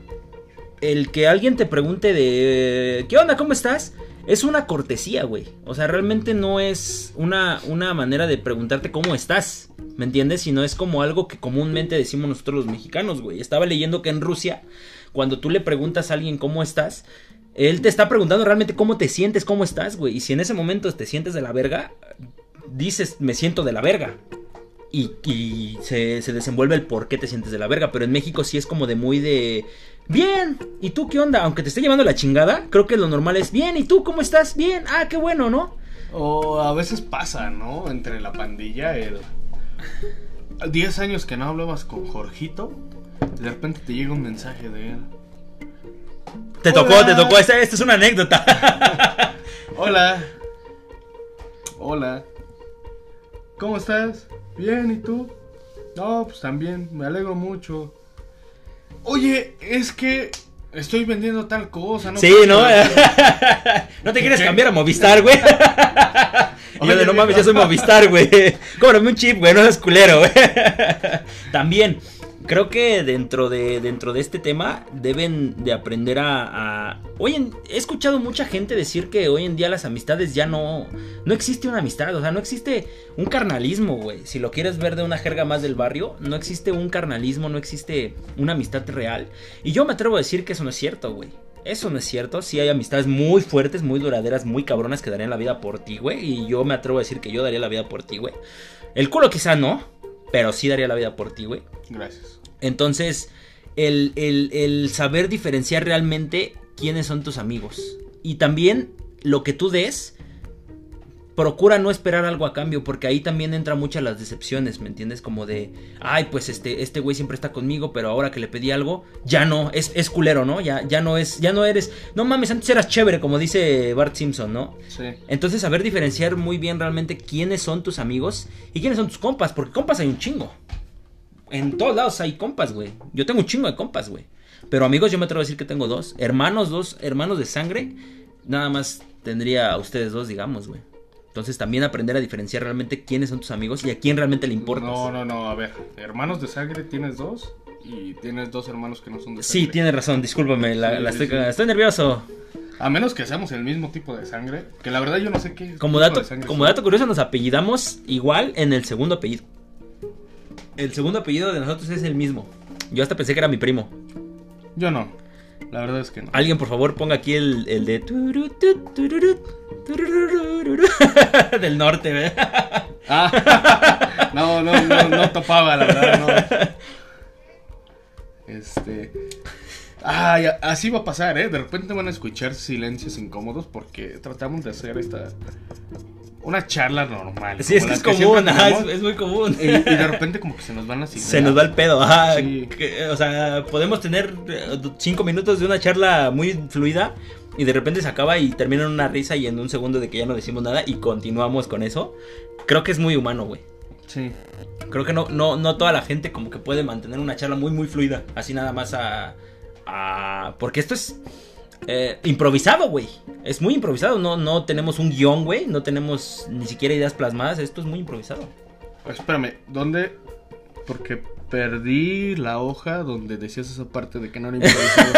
el que alguien te pregunte de, ¿qué onda? ¿Cómo estás? Es una cortesía, güey. O sea, realmente no es una, una manera de preguntarte cómo estás. ¿Me entiendes? Sino es como algo que comúnmente decimos nosotros los mexicanos, güey. Estaba leyendo que en Rusia, cuando tú le preguntas a alguien cómo estás, él te está preguntando realmente cómo te sientes, cómo estás, güey. Y si en ese momento te sientes de la verga, dices, me siento de la verga. Y, y se, se, desenvuelve el por qué te sientes de la verga. Pero en México sí es como de muy de... Bien, ¿y tú qué onda? Aunque te esté llevando la chingada, creo que lo normal es bien, ¿y tú cómo estás? Bien, ah, qué bueno, ¿no? O a veces pasa, ¿no? Entre la pandilla, el... 10 años que no hablabas con Jorgito, de repente te llega un mensaje de él. Te Hola. tocó, te tocó, esta, esta es una anécdota. (laughs) Hola. Hola. ¿Cómo estás? Bien, ¿y tú? No, pues también, me alegro mucho. Oye, es que estoy vendiendo tal cosa, ¿no? Sí, ¿no? (laughs) no te quieres ¿Qué? cambiar a Movistar, güey. y (laughs) yo de no mames, yo soy Movistar, güey. (laughs) Cóbrame un chip, güey, no seas culero, güey. También, creo que dentro de, dentro de este tema deben de aprender a... a... En... he escuchado mucha gente decir que hoy en día las amistades ya no... No existe una amistad, o sea, no existe un carnalismo, güey. Si lo quieres ver de una jerga más del barrio, no existe un carnalismo, no existe una amistad real. Y yo me atrevo a decir que eso no es cierto, güey. Eso no es cierto. Sí hay amistades muy fuertes, muy duraderas, muy cabronas que darían la vida por ti, güey. Y yo me atrevo a decir que yo daría la vida por ti, güey. El culo quizá no, pero sí daría la vida por ti, güey. Gracias. Entonces, el, el, el, saber diferenciar realmente quiénes son tus amigos. Y también lo que tú des, procura no esperar algo a cambio, porque ahí también entra muchas las decepciones, ¿me entiendes? Como de, ay, pues este, este güey siempre está conmigo, pero ahora que le pedí algo, ya no, es, es culero, ¿no? Ya, ya no es, ya no eres, no mames, antes eras chévere, como dice Bart Simpson, ¿no? Sí. Entonces, saber diferenciar muy bien realmente quiénes son tus amigos y quiénes son tus compas, porque compas hay un chingo. En todos lados hay compas, güey. Yo tengo un chingo de compas, güey. Pero amigos, yo me atrevo a decir que tengo dos. Hermanos, dos hermanos de sangre. Nada más tendría a ustedes dos, digamos, güey. Entonces también aprender a diferenciar realmente quiénes son tus amigos y a quién realmente le importas. No, no, no, a ver. Hermanos de sangre tienes dos y tienes dos hermanos que no son de sangre. Sí, tienes razón, discúlpame, la, Sí, la estoy, sí. estoy nervioso. A menos que seamos el mismo tipo de sangre, que la verdad yo no sé qué Como tipo dato, de como son. dato curioso, nos apellidamos igual en el segundo apellido. El segundo apellido de nosotros es el mismo. Yo hasta pensé que era mi primo. Yo no. La verdad es que no. Alguien, por favor, ponga aquí el, el de... (laughs) Del norte, ¿ve? Ah, no, no, no, no topaba, la verdad, no. Este. Ah, ya- así va a pasar, ¿eh? De repente van a escuchar silencios incómodos porque tratamos de hacer esta. Una charla normal. Sí, es que es común, ajá, es, muy común. y, y de repente como que se nos van ideas. Se nos va el pedo, ajá. Sí. Que, o sea, podemos tener eh, cinco minutos de una charla muy fluida y de repente se acaba y termina en una risa y en un segundo de que ya no decimos nada y continuamos con eso. Creo que es muy humano, güey. Sí. Creo que no, no, no toda la gente como que puede mantener una charla muy, muy fluida. Así nada más a... a- porque esto es eh, improvisado, güey. Es muy improvisado. No, no tenemos un guion, güey. No tenemos ni siquiera ideas plasmadas. Esto es muy improvisado. Espérame, ¿dónde? Porque perdí la hoja donde decías esa parte de que no era improvisado.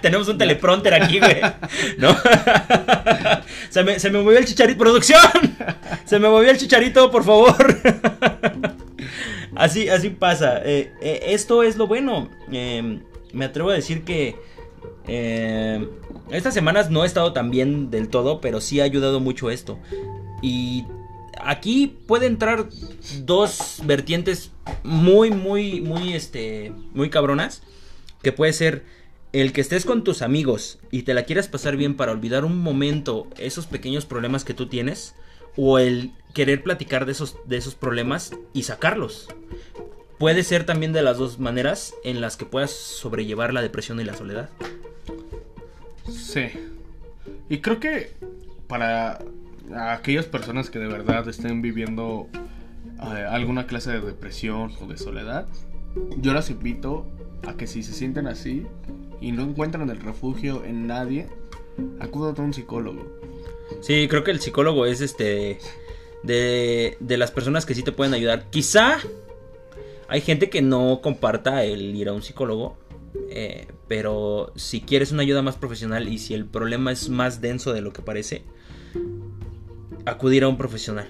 (laughs) Tenemos un teleprompter aquí, güey. (laughs) ¿No? (laughs) se, me, se me movió el chicharito. ¡Producción! Se me movió el chicharito, por favor. así, así pasa. Eh, eh, esto es lo bueno. Eh, me atrevo a decir que. eh, estas semanas no he estado tan bien del todo, pero sí ha ayudado mucho esto. Y aquí puede entrar dos vertientes muy, muy, muy, este, muy cabronas. Que puede ser el que estés con tus amigos y te la quieras pasar bien para olvidar un momento esos pequeños problemas que tú tienes. O el querer platicar de esos, de esos problemas y sacarlos. Puede ser también de las dos maneras en las que puedas sobrellevar la depresión y la soledad. Sí. Y creo que para aquellas personas que de verdad estén viviendo eh, alguna clase de depresión o de soledad, yo las invito a que si se sienten así y no encuentran el refugio en nadie, acudan a un psicólogo. Sí, creo que el psicólogo es este de, de las personas que sí te pueden ayudar. Quizá hay gente que no comparta el ir a un psicólogo, eh, pero si quieres una ayuda más profesional y si el problema es más denso de lo que parece, acudir a un profesional.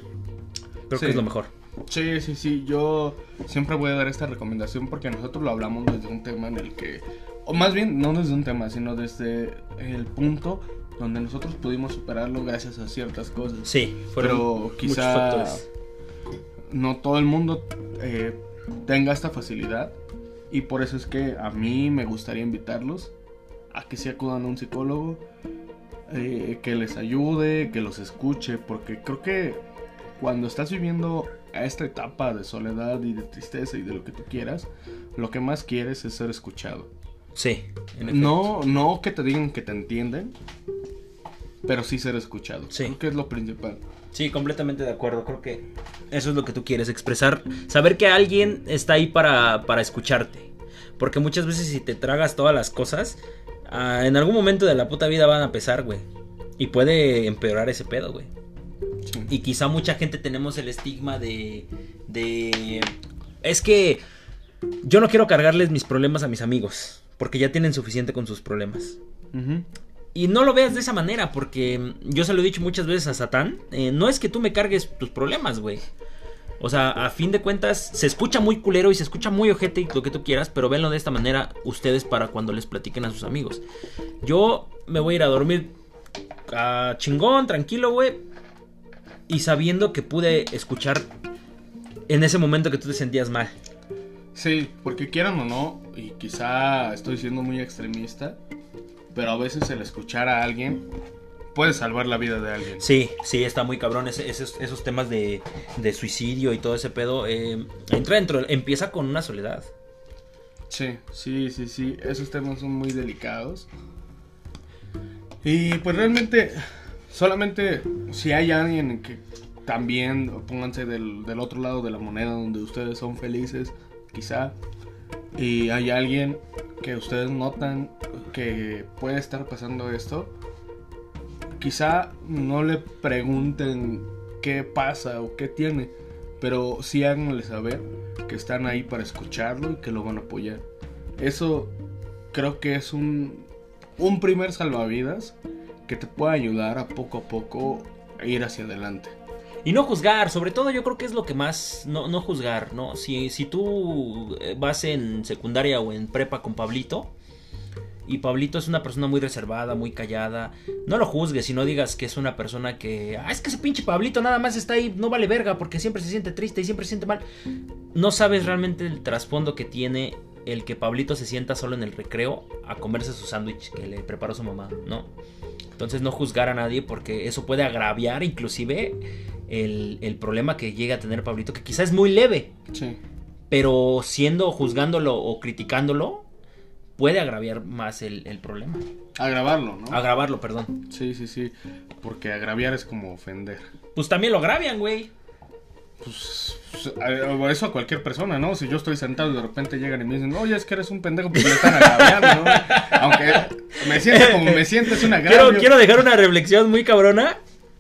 Creo que es lo mejor. Sí, sí, sí. Yo siempre voy a dar esta recomendación porque nosotros lo hablamos desde un tema en el que, o más bien no desde un tema, sino desde el punto donde nosotros pudimos superarlo gracias a ciertas cosas. Sí, pero quizá no todo el mundo eh, tenga esta facilidad y por eso es que a mí me gustaría invitarlos a que se acudan a un psicólogo, eh, que les ayude, que los escuche, porque creo que cuando estás viviendo a esta etapa de soledad y de tristeza y de lo que tú quieras, lo que más quieres es ser escuchado. Sí. no, no que te digan que te entienden, pero sí ser escuchado. Sí. Creo que es lo principal. Sí, completamente de acuerdo. Creo que eso es lo que tú quieres expresar. Saber que alguien está ahí para, para escucharte. Porque muchas veces si te tragas todas las cosas, ah, en algún momento de la puta vida van a pesar, güey. Y puede empeorar ese pedo, güey. Y quizá mucha gente tenemos el estigma de, de... Es que yo no quiero cargarles mis problemas a mis amigos. Porque ya tienen suficiente con sus problemas. Y no lo veas de esa manera, porque yo se lo he dicho muchas veces a Satán. Eh, no es que tú me cargues tus problemas, güey. O sea, a fin de cuentas, se escucha muy culero y se escucha muy ojete y lo que tú quieras, pero venlo de esta manera ustedes para cuando les platiquen a sus amigos. Yo me voy a ir a dormir a chingón, tranquilo, güey. Y sabiendo que pude escuchar en ese momento que tú te sentías mal. Sí, porque quieran o no, y quizá estoy siendo muy extremista, pero a veces el escuchar a alguien puede salvar la vida de alguien. Sí, sí, está muy cabrón esos, temas de, suicidio y todo ese pedo. Eh, entra dentro, empieza con una soledad. Sí, sí, sí, sí, esos temas son muy delicados. Y pues realmente, solamente si hay alguien que también pónganse del, del otro lado de la moneda donde ustedes son felices, quizá, y hay alguien que ustedes notan que puede estar pasando esto, quizá no le pregunten qué pasa o qué tiene, pero sí háganle saber que están ahí para escucharlo y que lo van a apoyar. Eso creo que es un, un primer salvavidas que te puede ayudar a poco a poco a ir hacia adelante. Y no juzgar, sobre todo yo creo que es lo que más, no, no juzgar, ¿no? Si, si tú eh, vas en secundaria o en prepa con Pablito, y Pablito es una persona muy reservada, muy callada. No lo juzgues y no digas que es una persona que. Ah, es que ese pinche Pablito nada más está ahí, no vale verga porque siempre se siente triste y siempre se siente mal. No sabes realmente el trasfondo que tiene el que Pablito se sienta solo en el recreo a comerse su sándwich que le preparó su mamá, ¿no? Entonces no juzgar a nadie porque eso puede agraviar inclusive el, el problema que llega a tener Pablito, que quizás es muy leve. Sí. Pero siendo, juzgándolo o criticándolo, puede agraviar más el, el, problema. Agravarlo, ¿no? Agravarlo, perdón. Sí, sí, sí. Porque agraviar es como ofender. Pues también lo agravian, güey. Pues eso a cualquier persona, ¿no? Si yo estoy sentado y de repente llegan y me dicen, oye, es que eres un pendejo, pues me están agraviando, ¿no? (laughs) Aunque me siento como me siento, es una quiero, quiero dejar una reflexión muy cabrona.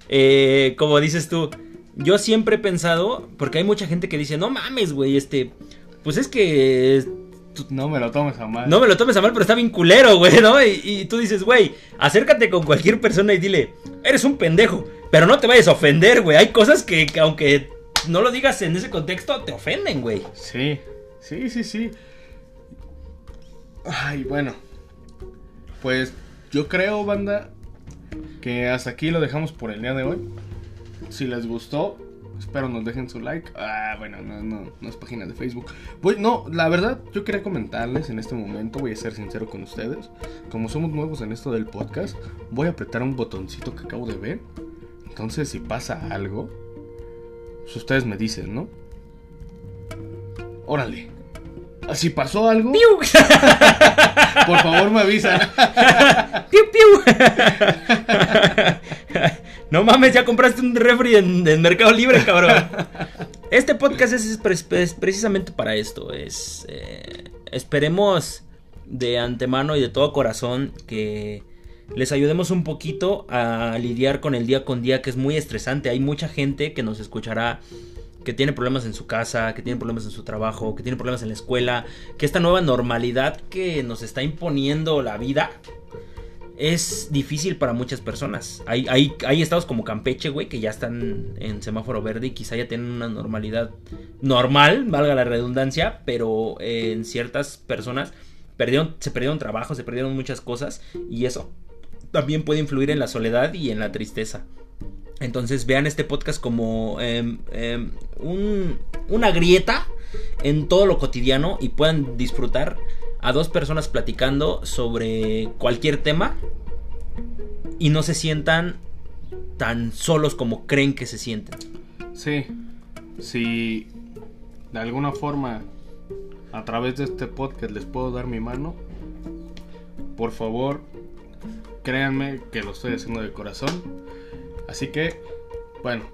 Eh, como dices tú, yo siempre he pensado, porque hay mucha gente que dice, no mames, güey, este, pues es que no me lo tomes a mal. No me lo tomes a mal, pero está bien culero, güey, ¿no? Y, tú dices, güey, acércate con cualquier persona y dile, eres un pendejo, pero no te vayas a ofender, güey. Hay cosas que, aunque no lo digas en ese contexto, te ofenden, güey. Sí, sí, sí, sí. Ay, bueno. Pues yo creo, banda, que hasta aquí lo dejamos por el día de hoy. Si les gustó, Espero nos dejen su like. Ah, bueno, no, no, no es página de Facebook. Voy, no, la verdad, yo quería comentarles en este momento, voy a ser sincero con ustedes. Como somos nuevos en esto del podcast, voy a apretar un botoncito que acabo de ver. Entonces, si pasa algo, pues ustedes me dicen, ¿no? Órale. Si pasó algo, ¡Piu! (laughs) por favor me avisan. (laughs) ¡Piu, piu! (laughs) no mames, ya compraste un refri en, Mercado Libre, cabrón. Este podcast es precisamente para esto. Es, eh, esperemos de antemano y de todo corazón que les ayudemos un poquito a lidiar con el día con día que es muy estresante. Hay mucha gente que nos escuchará que tiene problemas en su casa, que tiene problemas en su trabajo, que tiene problemas en la escuela, que esta nueva normalidad que nos está imponiendo la vida es difícil para muchas personas. Hay, hay, hay estados como Campeche, güey, que ya están en semáforo verde y quizá ya tienen una normalidad normal, valga la redundancia, pero eh, en ciertas personas perdieron, se perdieron trabajo, se perdieron muchas cosas y eso también puede influir en la soledad y en la tristeza. Entonces vean este podcast como em, em, un- una grieta en todo lo cotidiano y puedan disfrutar a dos personas platicando sobre cualquier tema y no se sientan tan solos como creen que se sienten. Sí, si de alguna forma a través de este podcast les puedo dar mi mano, por favor, créanme que lo estoy haciendo de corazón. Así que, bueno,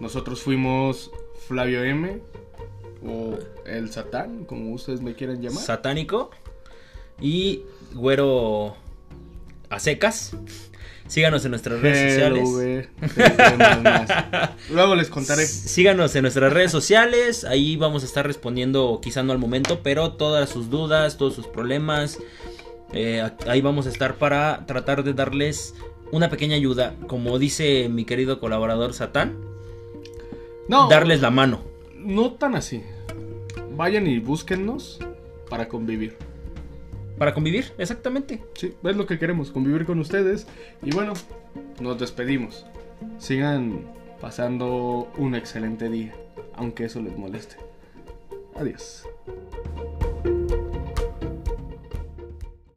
nosotros fuimos Flavio M o el Satán, como ustedes me quieran llamar. Satánico y güero a secas. Síganos en nuestras redes sociales. (laughs) Luego les contaré. Síganos en nuestras redes sociales, ahí vamos a estar respondiendo quizá no al momento, pero todas sus dudas, todos sus problemas, eh, ahí vamos a estar para tratar de darles una pequeña ayuda, como dice mi querido colaborador Satán, No, darles la mano. No tan así. Vayan y búsquennos para convivir. Para convivir, exactamente. Sí, es lo que queremos, convivir con ustedes. Y bueno, nos despedimos. Sigan pasando un excelente día, aunque eso les moleste. Adiós.